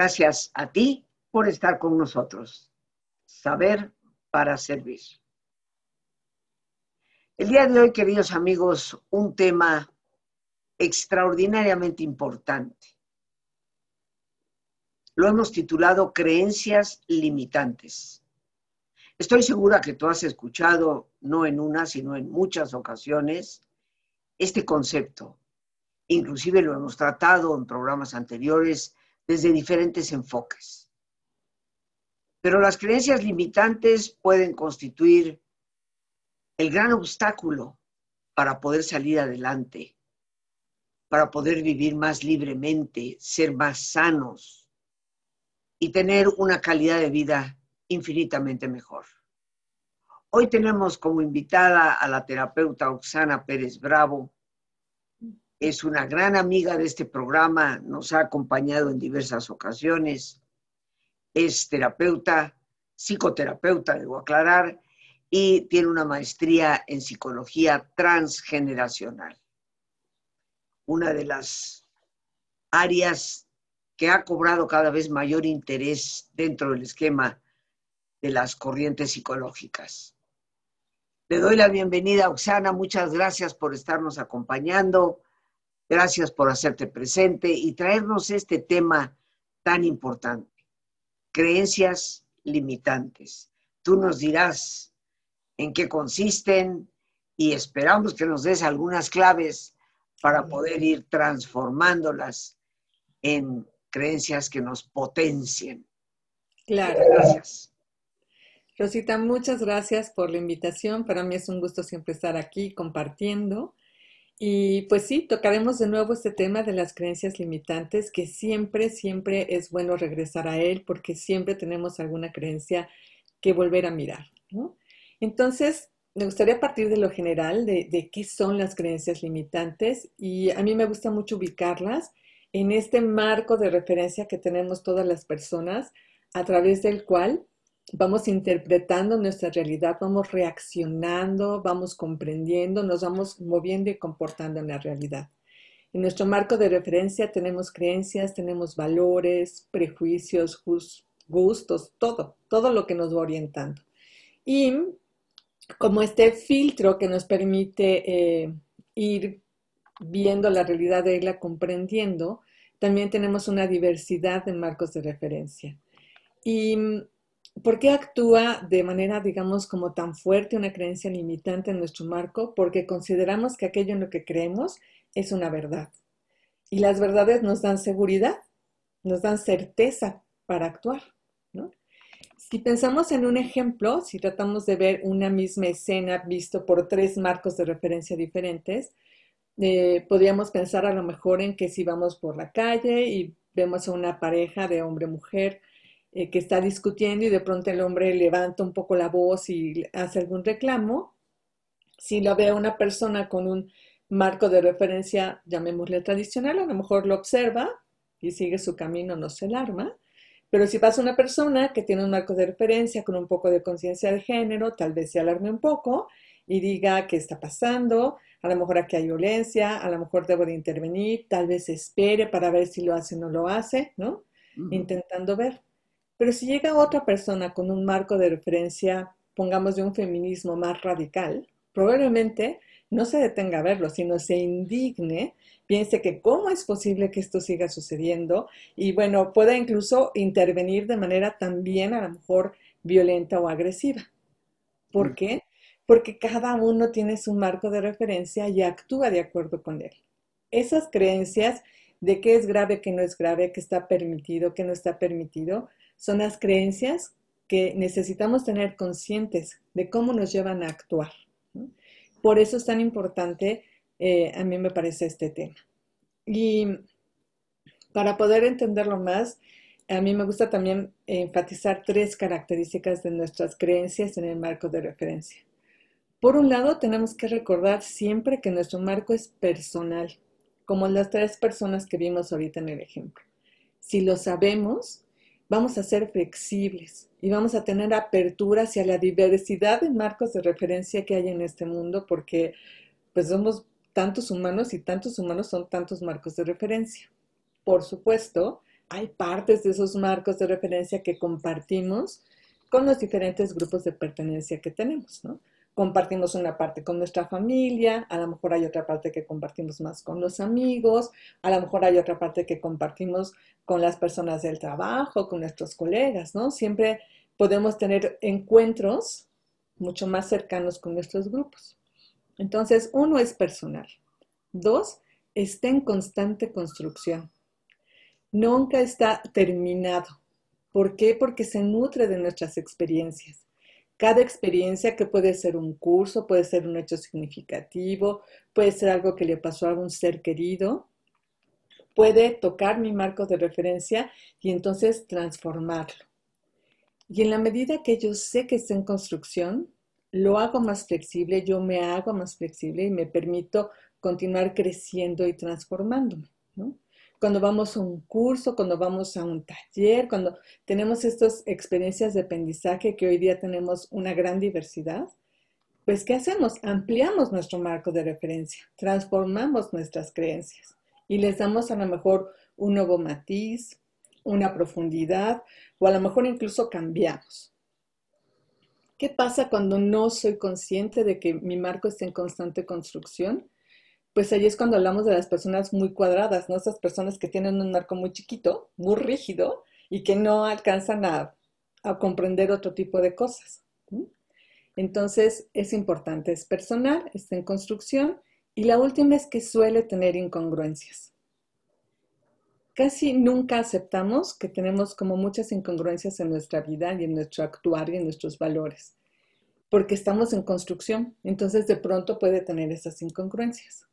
Gracias a ti por estar con nosotros. Saber para servir. El día de hoy, queridos amigos, un tema extraordinariamente importante. Lo hemos titulado Creencias limitantes. Estoy segura que tú has escuchado, no en una, sino en muchas ocasiones, este concepto. Inclusive lo hemos tratado en programas anteriores desde diferentes enfoques. Pero las creencias limitantes pueden constituir el gran obstáculo para poder salir adelante, para poder vivir más libremente, ser más sanos y tener una calidad de vida infinitamente mejor. Hoy tenemos como invitada a la terapeuta Oxana Pérez Bravo. Es una gran amiga de este programa, nos ha acompañado en diversas ocasiones. Es terapeuta, psicoterapeuta, debo aclarar, y tiene una maestría en psicología transgeneracional. Una de las áreas que ha cobrado cada vez mayor interés dentro del esquema de las corrientes psicológicas. Le doy la bienvenida, Oxana. Muchas gracias por estarnos acompañando. Gracias por hacerte presente y traernos este tema tan importante. Creencias limitantes. Tú nos dirás en qué consisten y esperamos que nos des algunas claves para poder ir transformándolas en creencias que nos potencien. Claro. Gracias. Rosita, muchas gracias por la invitación. Para mí es un gusto siempre estar aquí compartiendo. Y pues sí, tocaremos de nuevo este tema de las creencias limitantes, que siempre, siempre es bueno regresar a él porque siempre tenemos alguna creencia que volver a mirar. Entonces, me gustaría partir de lo general, de, de qué son las creencias limitantes y a mí me gusta mucho ubicarlas en este marco de referencia que tenemos todas las personas a través del cual vamos interpretando nuestra realidad, vamos reaccionando, vamos comprendiendo, nos vamos moviendo y comportando en la realidad. En nuestro marco de referencia tenemos creencias, tenemos valores, prejuicios, gustos, todo, todo lo que nos va orientando. Y como este filtro que nos permite eh, ir viendo la realidad de irla comprendiendo, también tenemos una diversidad de marcos de referencia. Y ¿Por qué actúa de manera, digamos, como tan fuerte una creencia limitante en nuestro marco? Porque consideramos que aquello en lo que creemos es una verdad. Y las verdades nos dan seguridad, nos dan certeza para actuar. ¿no? Si pensamos en un ejemplo, si tratamos de ver una misma escena visto por tres marcos de referencia diferentes, eh, podríamos pensar a lo mejor en que si vamos por la calle y vemos a una pareja de hombre-mujer, eh, que está discutiendo y de pronto el hombre levanta un poco la voz y hace algún reclamo, si lo ve una persona con un marco de referencia, llamémosle tradicional, a lo mejor lo observa y sigue su camino, no se alarma. Pero si pasa una persona que tiene un marco de referencia con un poco de conciencia de género, tal vez se alarme un poco y diga qué está pasando, a lo mejor aquí hay violencia, a lo mejor debo de intervenir, tal vez espere para ver si lo hace o no lo hace, ¿no? Intentando ver. Pero si llega otra persona con un marco de referencia, pongamos de un feminismo más radical, probablemente no se detenga a verlo, sino se indigne, piense que cómo es posible que esto siga sucediendo y bueno, pueda incluso intervenir de manera también a lo mejor violenta o agresiva. ¿Por mm. qué? Porque cada uno tiene su marco de referencia y actúa de acuerdo con él. Esas creencias de qué es grave, qué no es grave, qué está permitido, qué no está permitido, son las creencias que necesitamos tener conscientes de cómo nos llevan a actuar. Por eso es tan importante, eh, a mí me parece este tema. Y para poder entenderlo más, a mí me gusta también enfatizar tres características de nuestras creencias en el marco de referencia. Por un lado, tenemos que recordar siempre que nuestro marco es personal, como las tres personas que vimos ahorita en el ejemplo. Si lo sabemos, vamos a ser flexibles y vamos a tener apertura hacia la diversidad de marcos de referencia que hay en este mundo porque pues somos tantos humanos y tantos humanos son tantos marcos de referencia. Por supuesto, hay partes de esos marcos de referencia que compartimos con los diferentes grupos de pertenencia que tenemos, ¿no? Compartimos una parte con nuestra familia, a lo mejor hay otra parte que compartimos más con los amigos, a lo mejor hay otra parte que compartimos con las personas del trabajo, con nuestros colegas, ¿no? Siempre podemos tener encuentros mucho más cercanos con nuestros grupos. Entonces, uno es personal. Dos, está en constante construcción. Nunca está terminado. ¿Por qué? Porque se nutre de nuestras experiencias. Cada experiencia que puede ser un curso, puede ser un hecho significativo, puede ser algo que le pasó a un ser querido, puede tocar mi marco de referencia y entonces transformarlo. Y en la medida que yo sé que está en construcción, lo hago más flexible, yo me hago más flexible y me permito continuar creciendo y transformándome. ¿no? Cuando vamos a un curso, cuando vamos a un taller, cuando tenemos estas experiencias de aprendizaje que hoy día tenemos una gran diversidad, pues ¿qué hacemos? Ampliamos nuestro marco de referencia, transformamos nuestras creencias y les damos a lo mejor un nuevo matiz, una profundidad o a lo mejor incluso cambiamos. ¿Qué pasa cuando no soy consciente de que mi marco está en constante construcción? Pues ahí es cuando hablamos de las personas muy cuadradas, ¿no? Esas personas que tienen un marco muy chiquito, muy rígido y que no alcanzan a, comprender otro tipo de cosas. Entonces, es importante, es personal, está en construcción y la última es que suele tener incongruencias. Casi nunca aceptamos que tenemos como muchas incongruencias en nuestra vida y en nuestro actuar y en nuestros valores, porque estamos en construcción, entonces de pronto puede tener esas incongruencias.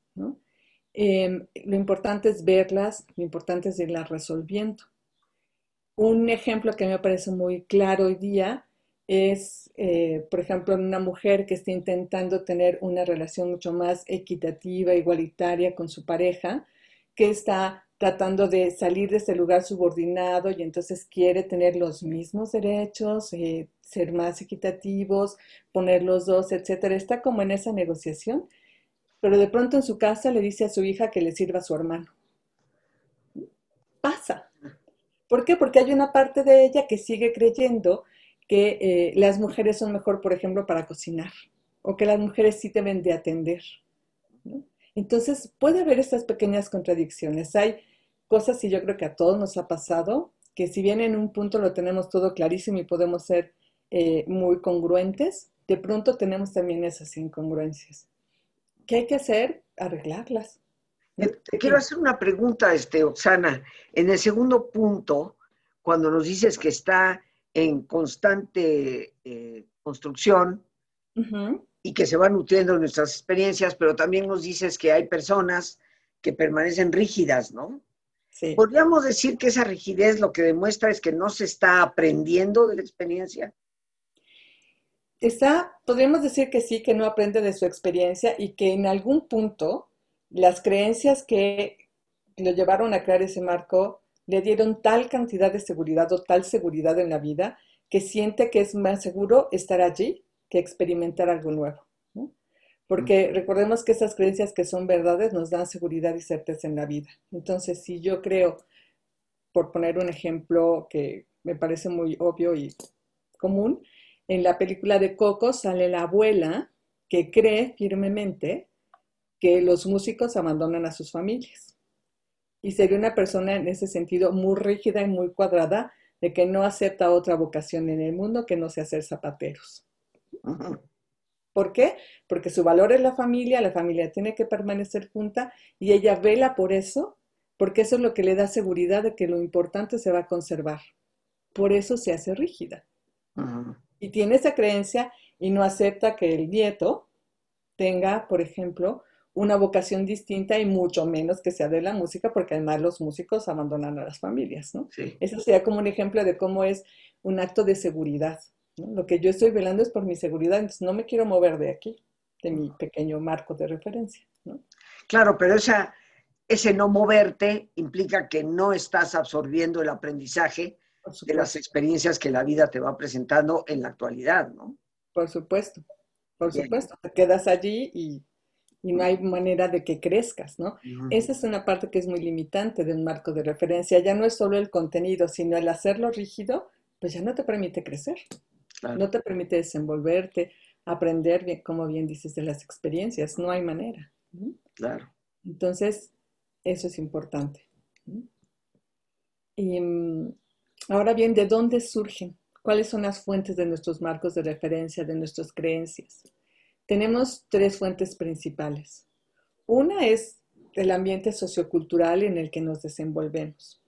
Em, lo importante es verlas, lo importante es irlas resolviendo. Un ejemplo que me parece muy claro hoy día es, eh, por ejemplo, una mujer que está intentando tener una relación mucho más equitativa, igualitaria con su pareja, que está tratando de salir de ese lugar subordinado y entonces quiere tener los mismos derechos, eh, ser más equitativos, poner los dos, etcétera. Está como en esa negociación pero de pronto en su casa le dice a su hija que le sirva a su hermano. Pasa. ¿Por qué? Porque hay una parte de ella que sigue creyendo que eh, las mujeres son mejor, por ejemplo, para cocinar, o que las mujeres sí deben de atender. Entonces, puede haber estas pequeñas contradicciones. Hay cosas, y yo creo que a todos nos ha pasado, que si bien en un punto lo tenemos todo clarísimo y podemos ser eh, muy congruentes, de pronto tenemos también esas incongruencias. ¿Qué hay que hacer? Arreglarlas. Te quiero hacer una pregunta, este, Oxana. En el segundo punto, cuando nos dices que está en constante eh, construcción y que se van nutriendo nuestras experiencias, pero también nos dices que hay personas que permanecen rígidas, ¿no? Sí. ¿Podríamos decir que esa rigidez lo que demuestra es que no se está aprendiendo de la experiencia? Está, podríamos decir que sí, que no aprende de su experiencia y que en algún punto las creencias que lo llevaron a crear ese marco le dieron tal cantidad de seguridad o tal seguridad en la vida que siente que es más seguro estar allí que experimentar algo nuevo. Porque recordemos que esas creencias que son verdades nos dan seguridad y certeza en la vida. Entonces, si yo creo, por poner un ejemplo que me parece muy obvio y común, en la película de Coco sale la abuela que cree firmemente que los músicos abandonan a sus familias. Y sería una persona en ese sentido muy rígida y muy cuadrada de que no acepta otra vocación en el mundo que no sea ser zapateros. ¿Por qué? Porque su valor es la familia, la familia tiene que permanecer junta y ella vela por eso, porque eso es lo que le da seguridad de que lo importante se va a conservar. Por eso se hace rígida y tiene esa creencia y no acepta que el nieto tenga, por ejemplo, una vocación distinta y mucho menos que sea de la música, porque además los músicos abandonan a las familias, ¿no? Eso sería como un ejemplo de cómo es un acto de seguridad. Lo que yo estoy velando es por mi seguridad, entonces no me quiero mover de aquí, de mi pequeño marco de referencia. ¿no? Claro, pero esa, ese no moverte implica que no estás absorbiendo el aprendizaje de las experiencias que la vida te va presentando en la actualidad, ¿no? Por supuesto, por supuesto. Te quedas allí y, y no hay manera de que crezcas, ¿no? Esa es una parte que es muy limitante de un marco de referencia. Ya no es solo el contenido, sino el hacerlo rígido, pues ya no te permite crecer, no te permite desenvolverte, aprender, bien, como bien dices, de las experiencias. No hay manera. Claro. Entonces, eso es importante. Y mm, ahora bien, ¿de dónde surgen? ¿Cuáles son las fuentes de nuestros marcos de referencia, de nuestras creencias? Tenemos tres fuentes principales. Una es el ambiente sociocultural en el que nos desenvolvemos.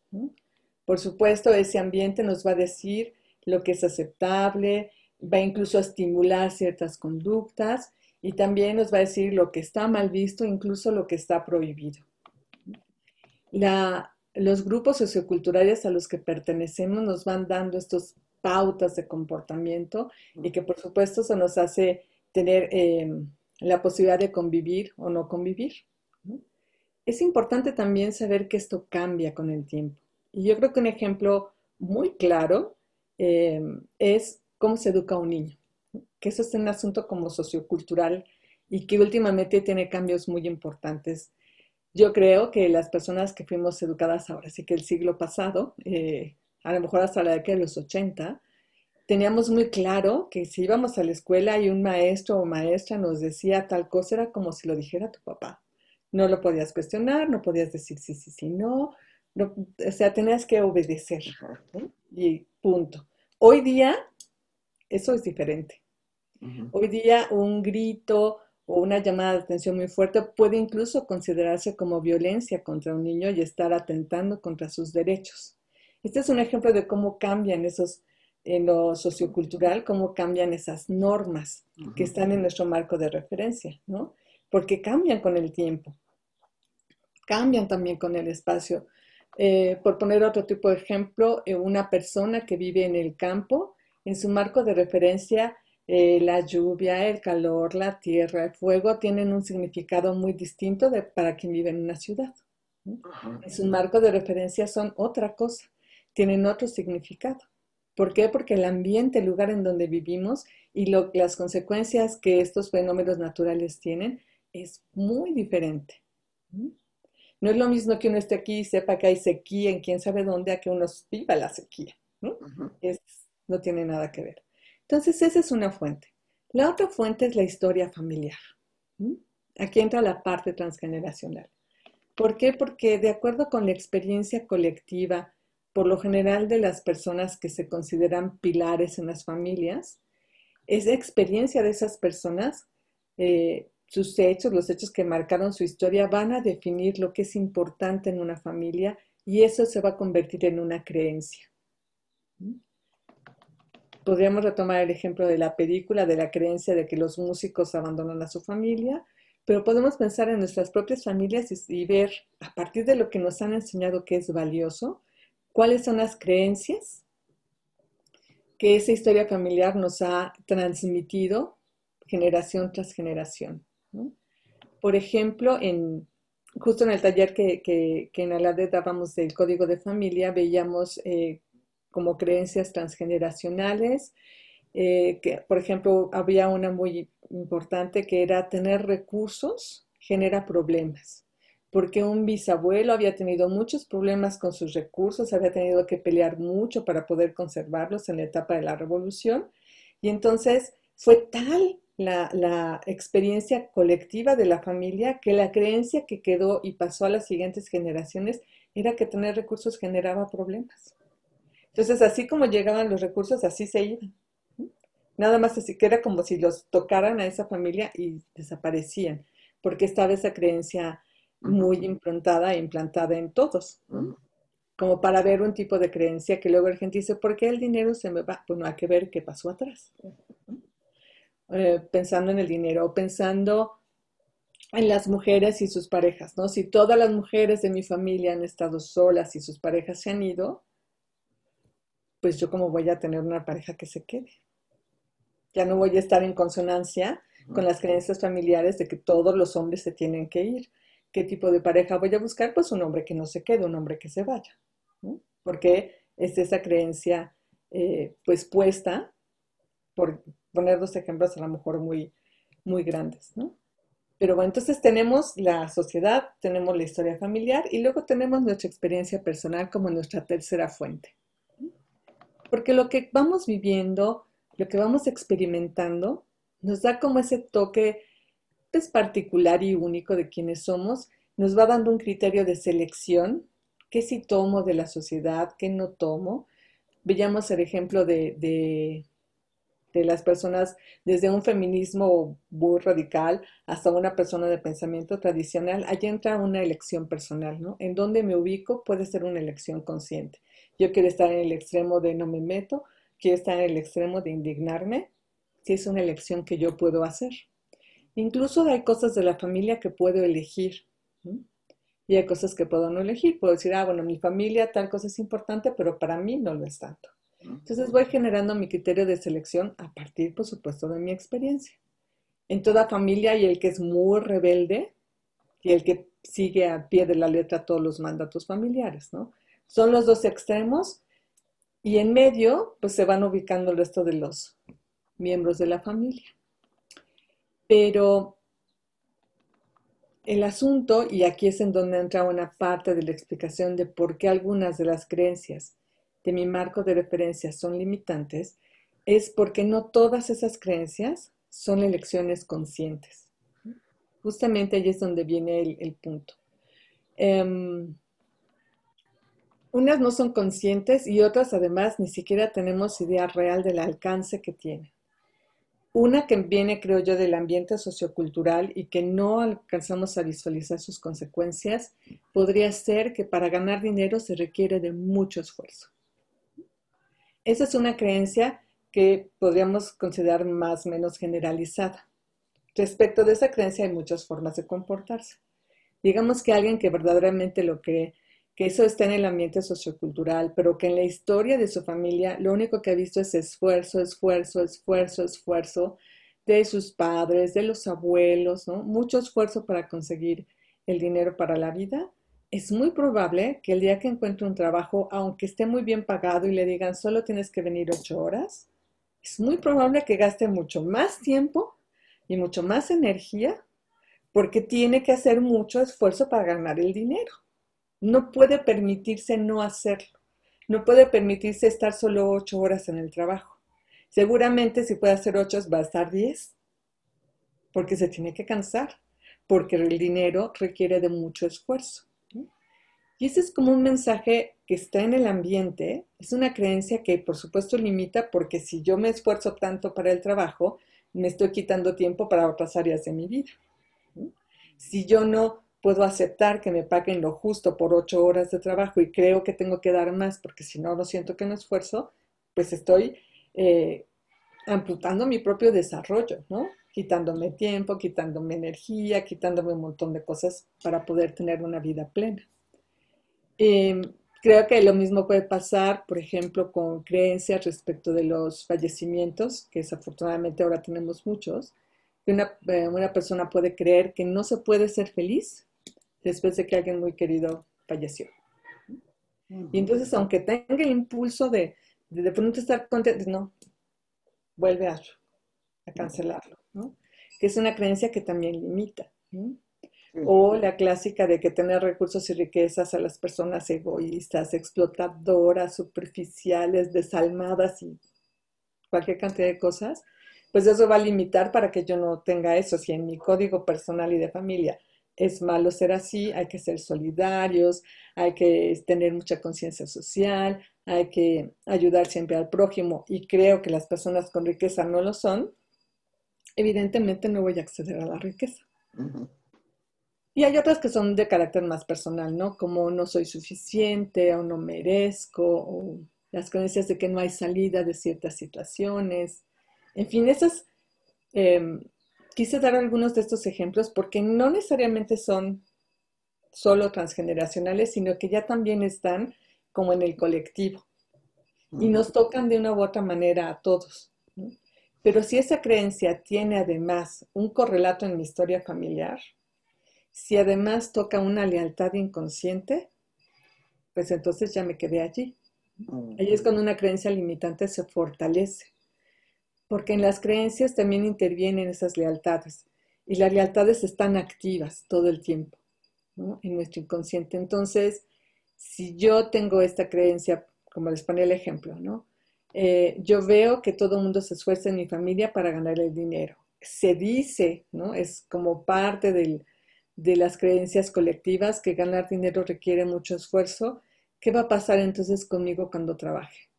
Por supuesto, ese ambiente nos va a decir lo que es aceptable, va incluso a estimular ciertas conductas y también nos va a decir lo que está mal visto, incluso lo que está prohibido. Los grupos socioculturales a los que pertenecemos nos van dando estos pautas de comportamiento y que por supuesto se nos hace tener em, la posibilidad de convivir o no convivir. Es importante también saber que esto cambia con el tiempo. Y yo creo que un ejemplo muy claro em, es cómo se educa a un niño, que eso es un asunto como sociocultural y que últimamente tiene cambios muy importantes. Yo creo que las personas que fuimos educadas ahora, sí que el siglo pasado, eh, a lo mejor hasta la década de los 80, teníamos muy claro que si íbamos a la escuela y un maestro o maestra nos decía tal cosa, era como si lo dijera tu papá. No lo podías cuestionar, no podías decir sí, sí, sí, no. no o sea, tenías que obedecer. Y punto. Hoy día, eso es diferente. Hoy día, un grito o una llamada de atención muy fuerte puede incluso considerarse como violencia contra un niño y estar atentando contra sus derechos. Este es un ejemplo de cómo cambian esos, en lo sociocultural, cómo cambian esas normas que están en nuestro marco de referencia, ¿no? Porque cambian con el tiempo, cambian también con el espacio. Eh, por poner otro tipo de ejemplo, eh, una persona que vive en el campo, en su marco de referencia, eh, la lluvia, el calor, la tierra, el fuego tienen un significado muy distinto de, para quien vive en una ciudad. En su marco de referencia son otra cosa tienen otro significado. ¿Por qué? Porque el ambiente, el lugar en donde vivimos y las consecuencias que estos fenómenos naturales tienen es muy diferente. No es lo mismo que uno esté aquí y sepa que hay sequía en quién sabe dónde a que uno viva la sequía. ¿no? no tiene nada que ver. Entonces, esa es una fuente. La otra fuente es la historia familiar. Aquí entra la parte transgeneracional. ¿Por qué? Porque de acuerdo con la experiencia colectiva, por lo general de las personas que se consideran pilares en las familias, esa experiencia de esas personas, eh, sus hechos, los hechos que marcaron su historia, van a definir lo que es importante en una familia y eso se va a convertir en una creencia. Podríamos retomar el ejemplo de la película, de la creencia de que los músicos abandonan a su familia, pero podemos pensar en nuestras propias familias y, y ver a partir de lo que nos han enseñado que es valioso, cuáles son las creencias que esa historia familiar nos ha transmitido generación tras generación. Por ejemplo, en, justo en el taller que, que, que en Alade dábamos del código de familia, veíamos eh, como creencias transgeneracionales, eh, que, por ejemplo, había una muy importante que era tener recursos genera problemas porque un bisabuelo había tenido muchos problemas con sus recursos, había tenido que pelear mucho para poder conservarlos en la etapa de la revolución. Y entonces fue tal la, experiencia colectiva de la familia que la creencia que quedó y pasó a las siguientes generaciones era que tener recursos generaba problemas. Entonces, así como llegaban los recursos, así se iban. Nada más así que era como si los tocaran a esa familia y desaparecían, porque estaba esa creencia muy implantada e implantada en todos, como para ver un tipo de creencia que luego la gente dice, ¿por qué el dinero se me va? Pues no hay que ver qué pasó atrás. Eh, pensando en el dinero o pensando en las mujeres y sus parejas, ¿no? Si todas las mujeres de mi familia han estado solas y sus parejas se han ido, pues yo como voy a tener una pareja que se quede. Ya no voy a estar en consonancia con las creencias familiares de que todos los hombres se tienen que ir qué tipo de pareja voy a buscar, pues un hombre que no se quede, un hombre que se vaya, porque es esa creencia eh, pues puesta, por poner dos ejemplos a lo mejor muy, muy grandes, ¿no? Pero bueno, entonces tenemos la sociedad, tenemos la historia familiar y luego tenemos nuestra experiencia personal como nuestra tercera fuente. Porque lo que vamos viviendo, lo que vamos experimentando, nos da como ese toque pues, particular y único de quienes somos, nos va dando un criterio de selección, qué sí tomo de la sociedad, qué no tomo. Veíamos el ejemplo de, de de las personas desde un feminismo muy radical hasta una persona de pensamiento tradicional, allí entra una elección personal, ¿no? En dónde me ubico puede ser una elección consciente. Yo quiero estar en el extremo de no me meto, quiero estar en el extremo de indignarme, si es una elección que yo puedo hacer. Incluso hay cosas de la familia que puedo elegir. Y hay cosas que puedo no elegir. Puedo decir, ah, bueno, mi familia tal cosa es importante, pero para mí no lo es tanto. Entonces voy generando mi criterio de selección a partir, por supuesto, de mi experiencia. En toda familia hay el que es muy rebelde y el que sigue a pie de la letra todos los mandatos familiares, ¿no? Son los dos extremos y en medio, pues se van ubicando el resto de los miembros de la familia. Pero el asunto, y aquí es en donde entra una parte de la explicación de por qué algunas de las creencias de mi marco de referencia son limitantes es porque no todas esas creencias son elecciones conscientes. Justamente ahí es donde viene el, punto. Em, unas no son conscientes y otras además ni siquiera tenemos idea real del alcance que tienen. Una que viene, creo yo, del ambiente sociocultural y que no alcanzamos a visualizar sus consecuencias, podría ser que para ganar dinero se requiere de mucho esfuerzo. Esa es una creencia que podríamos considerar más o menos generalizada. Respecto de esa creencia hay muchas formas de comportarse. Digamos que alguien que verdaderamente lo cree, que eso está en el ambiente sociocultural, pero que en la historia de su familia lo único que ha visto es esfuerzo, esfuerzo, esfuerzo, esfuerzo de sus padres, de los abuelos. Mucho esfuerzo para conseguir el dinero para la vida es muy probable que el día que encuentre un trabajo, aunque esté muy bien pagado y le digan solo tienes que venir ocho horas, es muy probable que gaste mucho más tiempo y mucho más energía porque tiene que hacer mucho esfuerzo para ganar el dinero. No puede permitirse no hacerlo. No puede permitirse estar solo ocho horas en el trabajo. Seguramente si puede hacer ocho va a estar diez porque se tiene que cansar, porque el dinero requiere de mucho esfuerzo. Y ese es como un mensaje que está en el ambiente, es una creencia que por supuesto limita porque si yo me esfuerzo tanto para el trabajo, me estoy quitando tiempo para otras áreas de mi vida. Si yo no puedo aceptar que me paguen lo justo por ocho horas de trabajo y creo que tengo que dar más porque si no, lo siento que no esfuerzo, pues estoy eh, amputando mi propio desarrollo, ¿no? Quitándome tiempo, quitándome energía, quitándome un montón de cosas para poder tener una vida plena. Em, creo que lo mismo puede pasar, por ejemplo, con creencias respecto de los fallecimientos, que desafortunadamente ahora tenemos muchos, una, eh, una, persona puede creer que no se puede ser feliz después de que alguien muy querido falleció. Y entonces, aunque tenga el impulso de de, pronto estar contento, no, vuelve a, a cancelarlo, ¿no? Que es una creencia que también limita. ¿no? O la clásica de que tener recursos y riquezas a las personas egoístas, explotadoras, superficiales, desalmadas y cualquier cantidad de cosas, pues eso va a limitar para que yo no tenga eso. Si en mi código personal y de familia es malo ser así, hay que ser solidarios, hay que tener mucha conciencia social, hay que ayudar siempre al prójimo y creo que las personas con riqueza no lo son, evidentemente no voy a acceder a la riqueza. Y hay otras que son de carácter más personal, ¿no? Como no soy suficiente o no merezco, o las creencias de que no hay salida de ciertas situaciones. En fin, esas, em, quise dar algunos de estos ejemplos porque no necesariamente son solo transgeneracionales, sino que ya también están como en el colectivo y nos tocan de una u otra manera a todos. Pero si esa creencia tiene además un correlato en mi historia familiar, si además toca una lealtad inconsciente, pues entonces ya me quedé allí. Ahí es cuando una creencia limitante se fortalece, porque en las creencias también intervienen esas lealtades. y las lealtades están activas todo el tiempo en nuestro inconsciente. Entonces, si yo tengo esta creencia, como les ponía el ejemplo, ¿no? Eh, yo veo que todo el mundo se esfuerza en mi familia para ganar el dinero. Se dice, ¿no? Es como parte del, de las creencias colectivas que ganar dinero requiere mucho esfuerzo. ¿Qué va a pasar entonces conmigo cuando trabaje?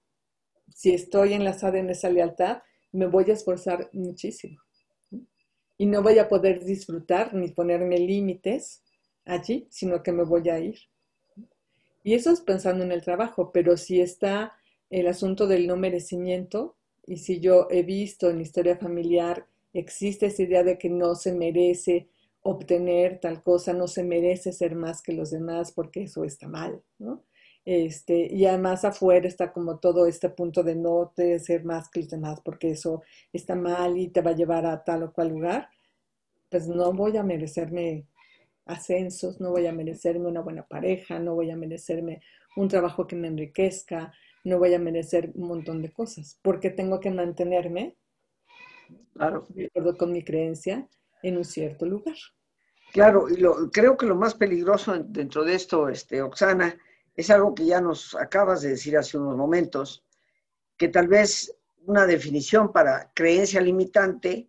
Si estoy enlazada en esa lealtad, me voy a esforzar muchísimo. Y no voy a poder disfrutar ni ponerme límites allí, sino que me voy a ir. Y eso es pensando en el trabajo, pero si está el asunto del no merecimiento, y si yo he visto en la historia familiar, existe esa idea de que no se merece obtener tal cosa, no se merece ser más que los demás porque eso está mal, ¿no? Este, y además afuera está como todo este punto de no te ser más que los demás porque eso está mal y te va a llevar a tal o cual lugar, pues no voy a merecerme ascensos, no voy a merecerme una buena pareja, no voy a merecerme un trabajo que me enriquezca, no voy a merecer un montón de cosas, porque tengo que mantenerme, claro. de acuerdo con mi creencia, en un cierto lugar. Claro, y lo, creo que lo más peligroso dentro de esto, este, Oxana, es algo que ya nos acabas de decir hace unos momentos, que tal vez una definición para creencia limitante,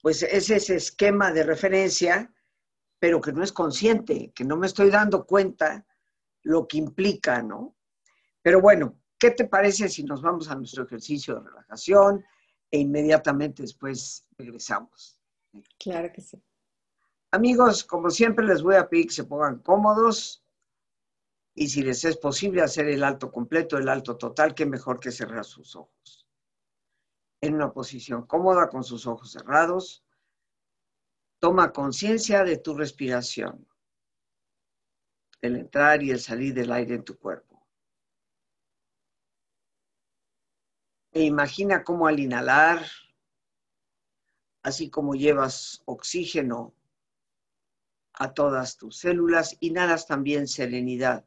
pues es ese esquema de referencia, pero que no es consciente, que no me estoy dando cuenta lo que implica, ¿no? Pero bueno, ¿qué te parece si nos vamos a nuestro ejercicio de relajación e inmediatamente después regresamos? Claro que sí. Amigos, como siempre les voy a pedir que se pongan cómodos y si les es posible hacer el alto completo, el alto total, qué mejor que cerrar sus ojos. En una posición cómoda con sus ojos cerrados, toma conciencia de tu respiración, el entrar y el salir del aire en tu cuerpo. E imagina cómo al inhalar, así como llevas oxígeno a todas tus células, inhalas también serenidad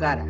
cara.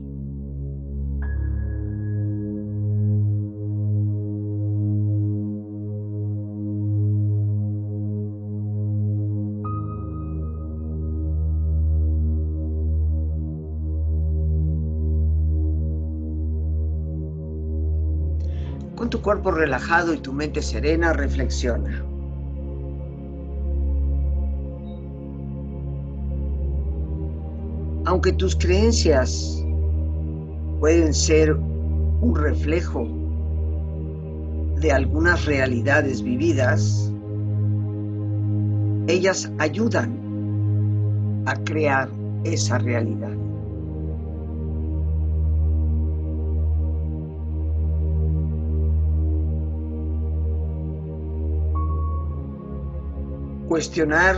Cuerpo relajado y tu mente serena, reflexiona. Aunque tus creencias pueden ser un reflejo de algunas realidades vividas, ellas ayudan a crear esa realidad. Cuestionar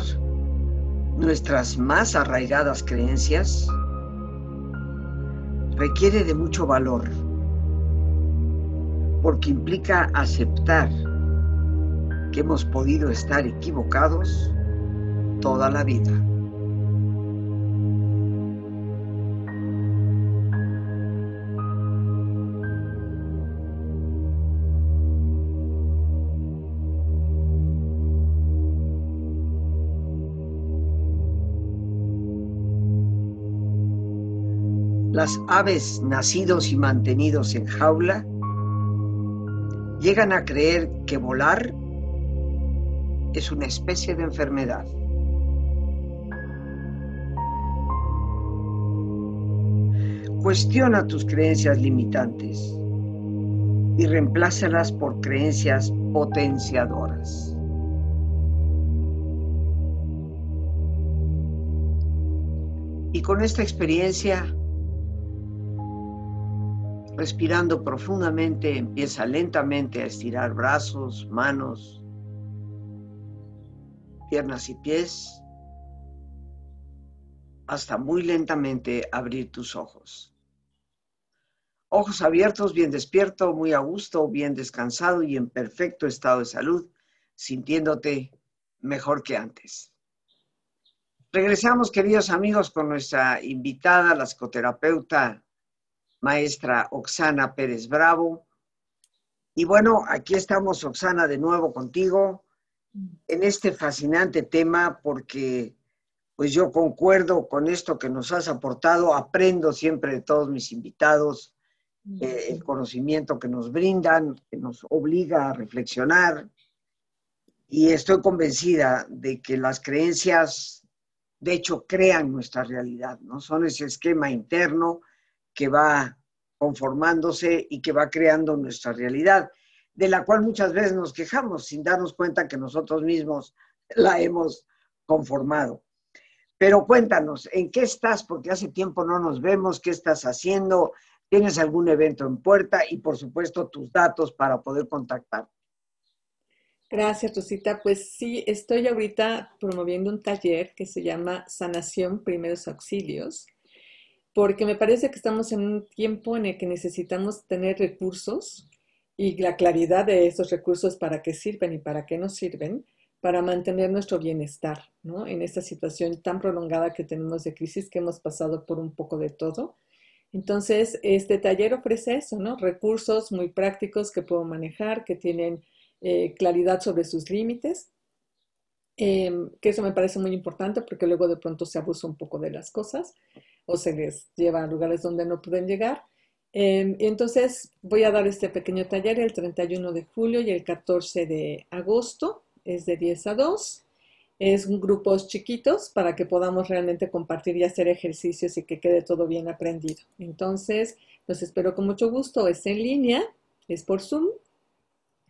nuestras más arraigadas creencias requiere de mucho valor, porque implica aceptar que hemos podido estar equivocados toda la vida. Las aves nacidos y mantenidos en jaula llegan a creer que volar es una especie de enfermedad. Cuestiona tus creencias limitantes y reemplázalas por creencias potenciadoras. Y con esta experiencia Respirando profundamente, empieza lentamente a estirar brazos, manos, piernas y pies, hasta muy lentamente abrir tus ojos. Ojos abiertos, bien despierto, muy a gusto, bien descansado y en perfecto estado de salud, sintiéndote mejor que antes. Regresamos, queridos amigos, con nuestra invitada, la psicoterapeuta maestra Oxana Pérez Bravo. Y bueno, aquí estamos, Oxana, de nuevo contigo en este fascinante tema porque pues yo concuerdo con esto que nos has aportado, aprendo siempre de todos mis invitados, eh, el conocimiento que nos brindan, que nos obliga a reflexionar, y estoy convencida de que las creencias, de hecho, crean nuestra realidad, ¿no? Son ese esquema interno que va conformándose y que va creando nuestra realidad, de la cual muchas veces nos quejamos sin darnos cuenta que nosotros mismos la hemos conformado. Pero cuéntanos, ¿en qué estás? Porque hace tiempo no nos vemos, ¿qué estás haciendo? ¿Tienes algún evento en puerta? Y por supuesto tus datos para poder contactar. Gracias, Rosita. Pues sí, estoy ahorita promoviendo un taller que se llama Sanación Primeros Auxilios, porque me parece que estamos en un tiempo en el que necesitamos tener recursos y la claridad de esos recursos para qué sirven y para qué no sirven para mantener nuestro bienestar, ¿no? En esta situación tan prolongada que tenemos de crisis, que hemos pasado por un poco de todo. Entonces, este taller ofrece eso, ¿no? Recursos muy prácticos que puedo manejar, que tienen eh, claridad sobre sus límites, em, que eso me parece muy importante porque luego de pronto se abusa un poco de las cosas o se les lleva a lugares donde no pueden llegar. Em, entonces voy a dar este pequeño taller el 31 de julio y el 14 de agosto, es de 10 a 2. Es grupos chiquitos para que podamos realmente compartir y hacer ejercicios y que quede todo bien aprendido. Entonces, los espero con mucho gusto. Es en línea, es por Zoom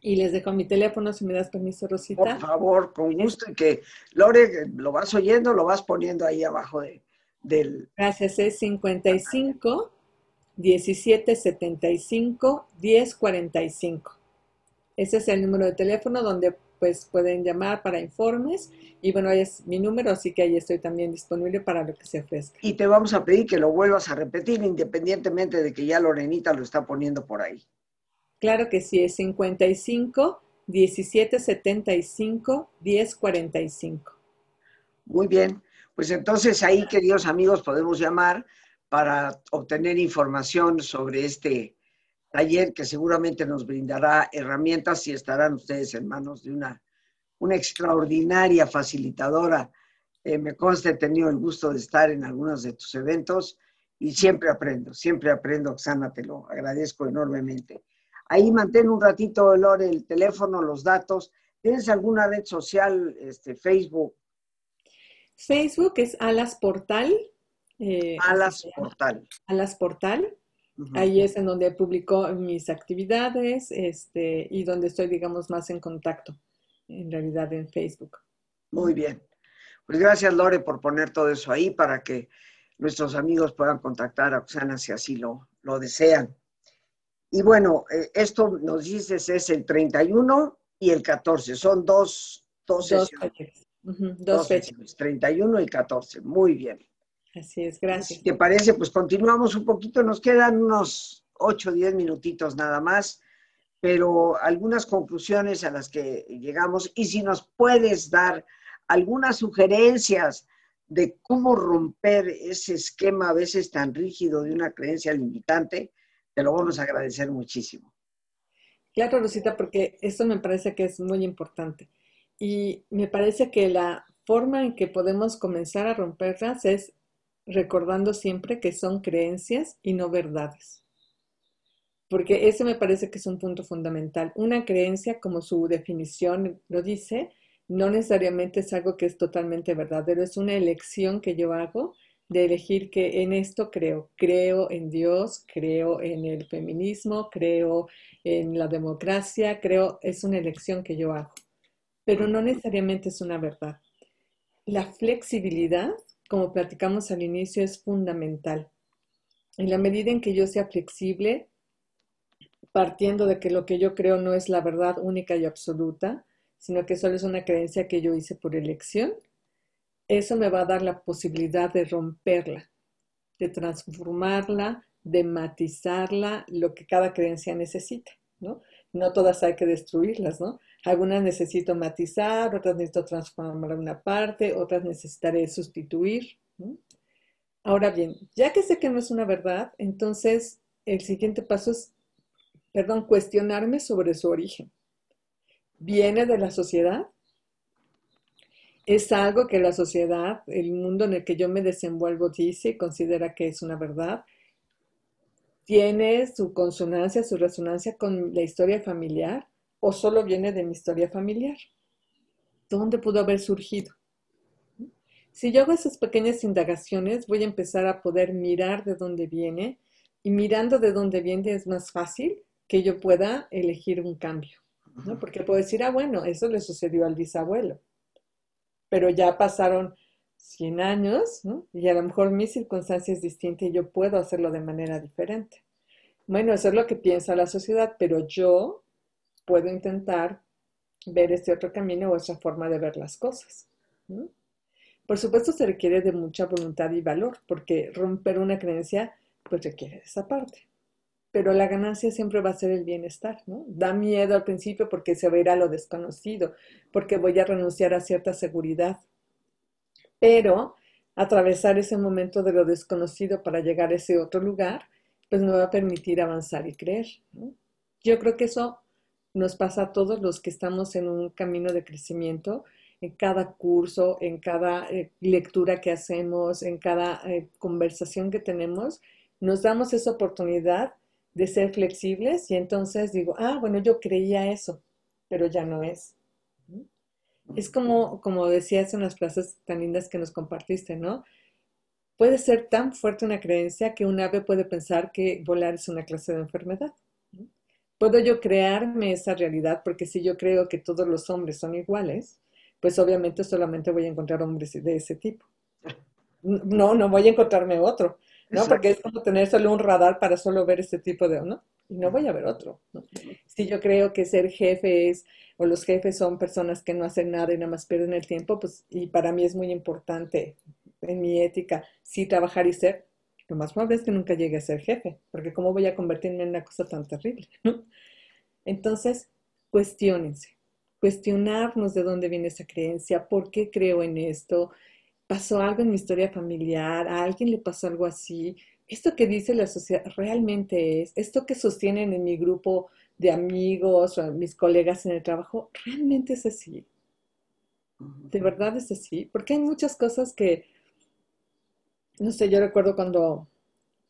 y les dejo mi teléfono, si me das permiso, Rosita. Por favor, con gusto. Y que, Lore, lo vas oyendo, lo vas poniendo ahí abajo de, del... Gracias, es 55 17 75 10 45. Ese es el número de teléfono donde pues pueden llamar para informes y bueno, ahí es mi número, así que ahí estoy también disponible para lo que se ofrezca. Y te vamos a pedir que lo vuelvas a repetir independientemente de que ya Lorenita lo está poniendo por ahí. Claro que sí, es 55 17 75 10 45. Muy bien, pues entonces ahí, queridos amigos, podemos llamar para obtener información sobre este taller que seguramente nos brindará herramientas y estarán ustedes en manos de una, una extraordinaria facilitadora. Eh, me consta, he tenido el gusto de estar en algunos de tus eventos y siempre aprendo, siempre aprendo, Oxana, te lo agradezco enormemente. Ahí mantén un ratito, Lore, el teléfono, los datos. ¿Tienes alguna red social, este, Facebook? Facebook es Alas Portal. Eh, Alas Portal. Alas Portal. Ahí es en donde publico mis actividades este, y donde estoy, digamos, más en contacto, en realidad, en Facebook. Muy bien. Pues gracias, Lore, por poner todo eso ahí para que nuestros amigos puedan contactar a Oxana si así lo, lo desean. Y bueno, eh, esto nos dices es el 31 y el 14, son dos, dos, dos Fechas. dos, fechas. 31 y 14, muy bien. Así es, gracias. Si te parece, pues continuamos un poquito, nos quedan unos 8 o 10 minutitos nada más, pero algunas conclusiones a las que llegamos y si nos puedes dar algunas sugerencias de cómo romper ese esquema a veces tan rígido de una creencia limitante, te lo vamos a agradecer muchísimo. Claro, Rosita, porque esto me parece que es muy importante. Y me parece que la forma en que podemos comenzar a romperlas es recordando siempre que son creencias y no verdades. Porque ese me parece que es un punto fundamental. Una creencia, como su definición lo dice, no necesariamente es algo que es totalmente verdadero, es una elección que yo hago de elegir que en esto creo. Creo en Dios, creo en el feminismo, creo en la democracia, creo, es una elección que yo hago. Pero no necesariamente es una verdad. La flexibilidad, como platicamos al inicio, es fundamental. En la medida en que yo sea flexible, partiendo de que lo que yo creo no es la verdad única y absoluta, sino que solo es una creencia que yo hice por elección, eso me va a dar la posibilidad de romperla, de transformarla, de matizarla, lo que cada creencia necesita, ¿no? No todas hay que destruirlas, ¿no? Algunas necesito matizar, otras necesito transformar una parte, otras necesitaré sustituir. Ahora bien, ya que sé que no es una verdad, entonces el siguiente paso es, perdón, cuestionarme sobre su origen. ¿Viene de la sociedad? es algo que la sociedad, el mundo en el que yo me desenvuelvo dice y considera que es una verdad, tiene su consonancia, su resonancia con la historia familiar o solo viene de mi historia familiar. ¿Dónde pudo haber surgido? Si yo hago esas pequeñas indagaciones, voy a empezar a poder mirar de dónde viene y mirando de dónde viene es más fácil que yo pueda elegir un cambio, ¿no? Porque puedo decir, ah, bueno, eso le sucedió al bisabuelo, pero ya pasaron 100 años, ¿no? Y a lo mejor mi circunstancia es distinta y yo puedo hacerlo de manera diferente. Bueno, eso es lo que piensa la sociedad, pero yo puedo intentar ver este otro camino o esa forma de ver las cosas. Por supuesto, se requiere de mucha voluntad y valor, porque romper una creencia, pues requiere esa parte. Pero la ganancia siempre va a ser el bienestar, ¿no? Da miedo al principio porque se va a ir a lo desconocido, porque voy a renunciar a cierta seguridad, pero atravesar ese momento de lo desconocido para llegar a ese otro lugar, pues me va a permitir avanzar y creer. Yo creo que eso nos pasa a todos los que estamos en un camino de crecimiento, en cada curso, en cada eh, lectura que hacemos, en cada eh, conversación que tenemos, nos damos esa oportunidad de ser flexibles y entonces digo, ah, bueno, yo creía eso, pero ya no es. Es como, como decías en las frases tan lindas que nos compartiste, ¿no? Puede ser tan fuerte una creencia que un ave puede pensar que volar es una clase de enfermedad. Puedo yo crearme esa realidad porque si yo creo que todos los hombres son iguales, pues obviamente solamente voy a encontrar hombres de ese tipo. No, no voy a encontrarme otro, ¿no? Porque es como tener solo un radar para solo ver ese tipo de, ¿no? Y no voy a ver otro, ¿no? Si yo creo que ser jefe es o los jefes son personas que no hacen nada y nada más pierden el tiempo, pues, y para mí es muy importante en mi ética, sí trabajar y ser, lo más probable es que nunca llegue a ser jefe, porque ¿cómo voy a convertirme en una cosa tan terrible? Entonces, cuestionense, cuestionarnos de dónde viene esa creencia, por qué creo en esto, pasó algo en mi historia familiar, a alguien le pasó algo así, esto que dice la sociedad realmente es, esto que sostienen en mi grupo de amigos o mis colegas en el trabajo, realmente es así. De verdad es así, porque hay muchas cosas que, no sé, yo recuerdo cuando,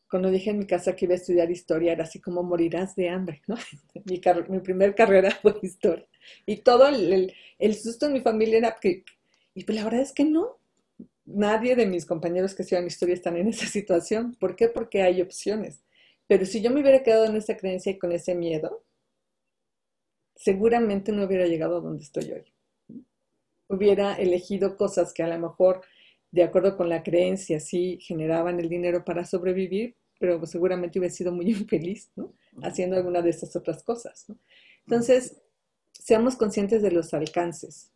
cuando dije en mi casa que iba a estudiar historia, era así como morirás de hambre, ¿no? Mi, mi primer carrera fue historia. Y todo el, el, susto en mi familia era que, y pues la verdad es que no, nadie de mis compañeros que estudian historia están en esa situación. ¿Por qué? Porque hay opciones. Pero si yo me hubiera quedado en esa creencia y con ese miedo, seguramente no hubiera llegado a donde estoy hoy. Hubiera elegido cosas que a lo mejor, de acuerdo con la creencia, sí generaban el dinero para sobrevivir, pero seguramente hubiera sido muy infeliz, ¿no? Haciendo alguna de esas otras cosas, Entonces, seamos conscientes de los alcances,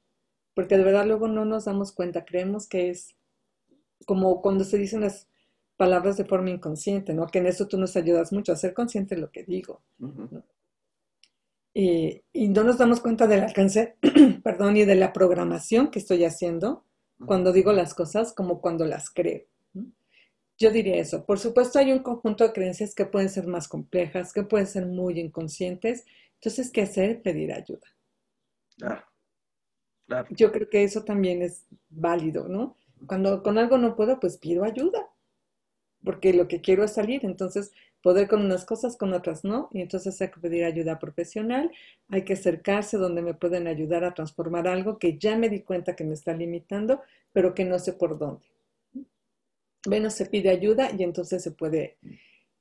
porque de verdad luego no nos damos cuenta, creemos que es como cuando se dicen las palabras de forma inconsciente, ¿no? Que en eso tú nos ayudas mucho a ser consciente de lo que digo. y, no nos damos cuenta del alcance, perdón, y de la programación que estoy haciendo cuando digo las cosas como cuando las creo. Yo diría eso. Por supuesto, hay un conjunto de creencias que pueden ser más complejas, que pueden ser muy inconscientes. Entonces, ¿qué hacer? Pedir ayuda. Claro. Claro. Yo creo que eso también es válido, ¿no? Cuando con algo no puedo, pues pido ayuda porque lo que quiero es salir, entonces poder con unas cosas, con otras no, y entonces hay que pedir ayuda profesional, hay que acercarse donde me pueden ayudar a transformar algo que ya me di cuenta que me está limitando, pero que no sé por dónde. Bueno, se pide ayuda y entonces se puede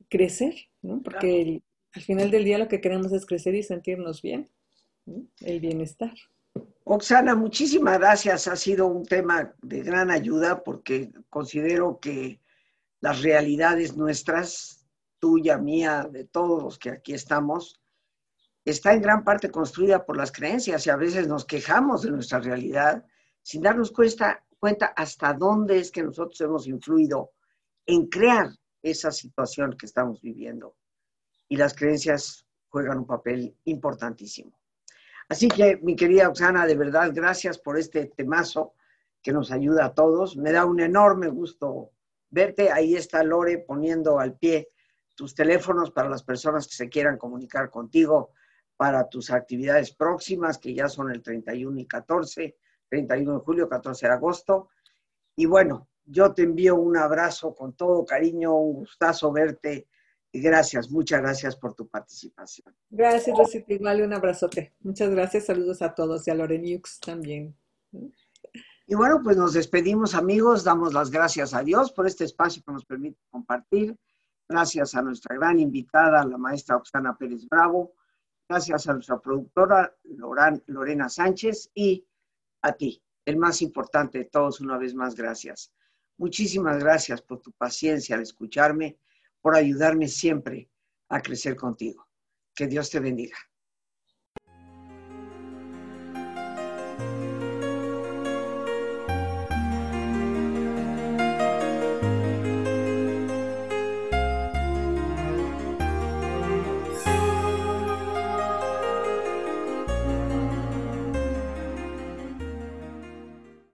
crecer, ¿no? Porque al final del día lo que queremos es crecer y sentirnos bien, el bienestar. Oxana, muchísimas gracias. Ha sido un tema de gran ayuda porque considero que las realidades nuestras, tuya, mía, de todos los que aquí estamos, está en gran parte construida por las creencias y a veces nos quejamos de nuestra realidad sin darnos cuenta, hasta dónde es que nosotros hemos influido en crear esa situación que estamos viviendo. Y las creencias juegan un papel importantísimo. Así que, mi querida Oxana, de verdad, gracias por este temazo que nos ayuda a todos. Me da un enorme gusto verte. Ahí está Lore poniendo al pie tus teléfonos para las personas que se quieran comunicar contigo para tus actividades próximas, que ya son el 31 y 14 31 de julio, 14 de agosto. Y bueno, yo te envío un abrazo con todo cariño, un gustazo verte. Y gracias, muchas gracias por tu participación. Gracias, Rosita. Igual un abrazote. Muchas gracias. Saludos a todos y a Loreniux también. Y bueno, pues nos despedimos, amigos. Damos las gracias a Dios por este espacio que nos permite compartir. Gracias a nuestra gran invitada, la maestra Oxana Pérez Bravo. Gracias a nuestra productora, Lorena Sánchez. Y a ti, el más importante de todos, una vez más, gracias. Muchísimas gracias por tu paciencia al escucharme, por ayudarme siempre a crecer contigo. Que Dios te bendiga.